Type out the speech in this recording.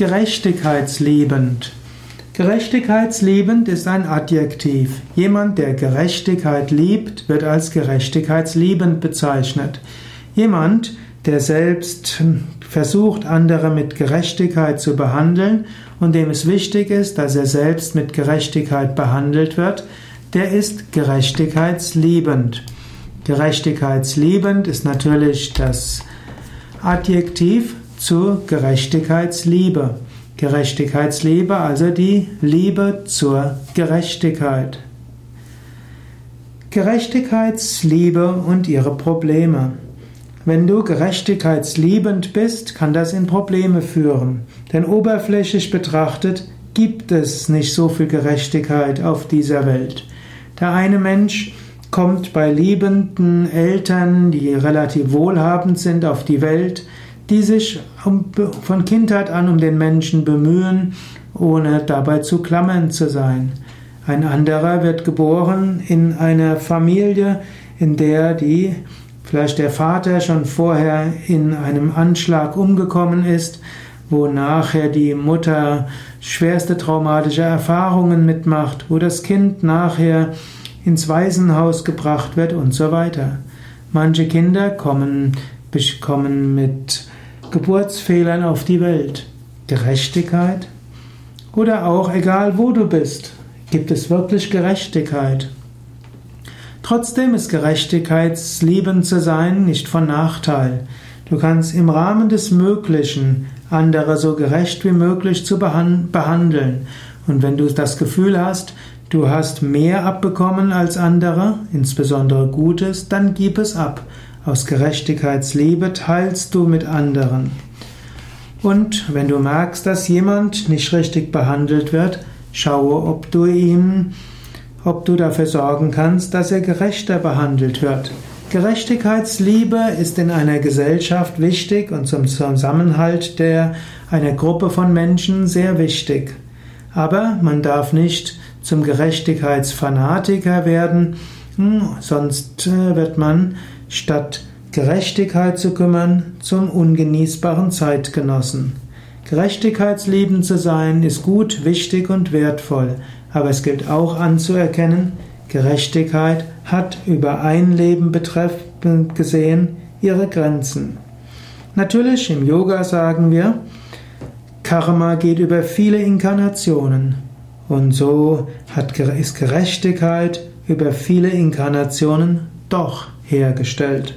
Gerechtigkeitsliebend. Gerechtigkeitsliebend ist ein Adjektiv. Jemand, der Gerechtigkeit liebt, wird als gerechtigkeitsliebend bezeichnet. Jemand, der selbst versucht, andere mit Gerechtigkeit zu behandeln und dem es wichtig ist, dass er selbst mit Gerechtigkeit behandelt wird, der ist gerechtigkeitsliebend. Gerechtigkeitsliebend ist natürlich das Adjektiv zu Gerechtigkeitsliebe. Gerechtigkeitsliebe, also die Liebe zur Gerechtigkeit. Gerechtigkeitsliebe und ihre Probleme. Wenn du gerechtigkeitsliebend bist, kann das in Probleme führen. Denn oberflächlich betrachtet gibt es nicht so viel Gerechtigkeit auf dieser Welt. Der eine Mensch kommt bei liebenden Eltern, die relativ wohlhabend sind, auf die Welt, die sich von Kindheit an um den Menschen bemühen, ohne dabei zu klammern zu sein. Ein anderer wird geboren in einer Familie, in der die vielleicht der Vater schon vorher in einem Anschlag umgekommen ist, wo nachher die Mutter schwerste traumatische Erfahrungen mitmacht, wo das Kind nachher ins Waisenhaus gebracht wird und so weiter. Manche Kinder kommen, kommen mit Geburtsfehlern auf die Welt. Gerechtigkeit? Oder auch egal wo du bist, gibt es wirklich Gerechtigkeit? Trotzdem ist Gerechtigkeitsliebend zu sein nicht von Nachteil. Du kannst im Rahmen des Möglichen andere so gerecht wie möglich zu behandeln. Und wenn du das Gefühl hast, du hast mehr abbekommen als andere, insbesondere Gutes, dann gib es ab. Aus Gerechtigkeitsliebe teilst du mit anderen. Und wenn du merkst, dass jemand nicht richtig behandelt wird, schaue, ob du ihm, ob du dafür sorgen kannst, dass er gerechter behandelt wird. Gerechtigkeitsliebe ist in einer Gesellschaft wichtig und zum Zusammenhalt der, einer Gruppe von Menschen sehr wichtig. Aber man darf nicht zum Gerechtigkeitsfanatiker werden, sonst äh, wird man statt Gerechtigkeit zu kümmern, zum ungenießbaren Zeitgenossen. Gerechtigkeitsliebend zu sein ist gut, wichtig und wertvoll, aber es gilt auch anzuerkennen, Gerechtigkeit hat über ein Leben betreffend gesehen ihre Grenzen. Natürlich im Yoga sagen wir, Karma geht über viele Inkarnationen und so hat, ist Gerechtigkeit über viele Inkarnationen doch hergestellt.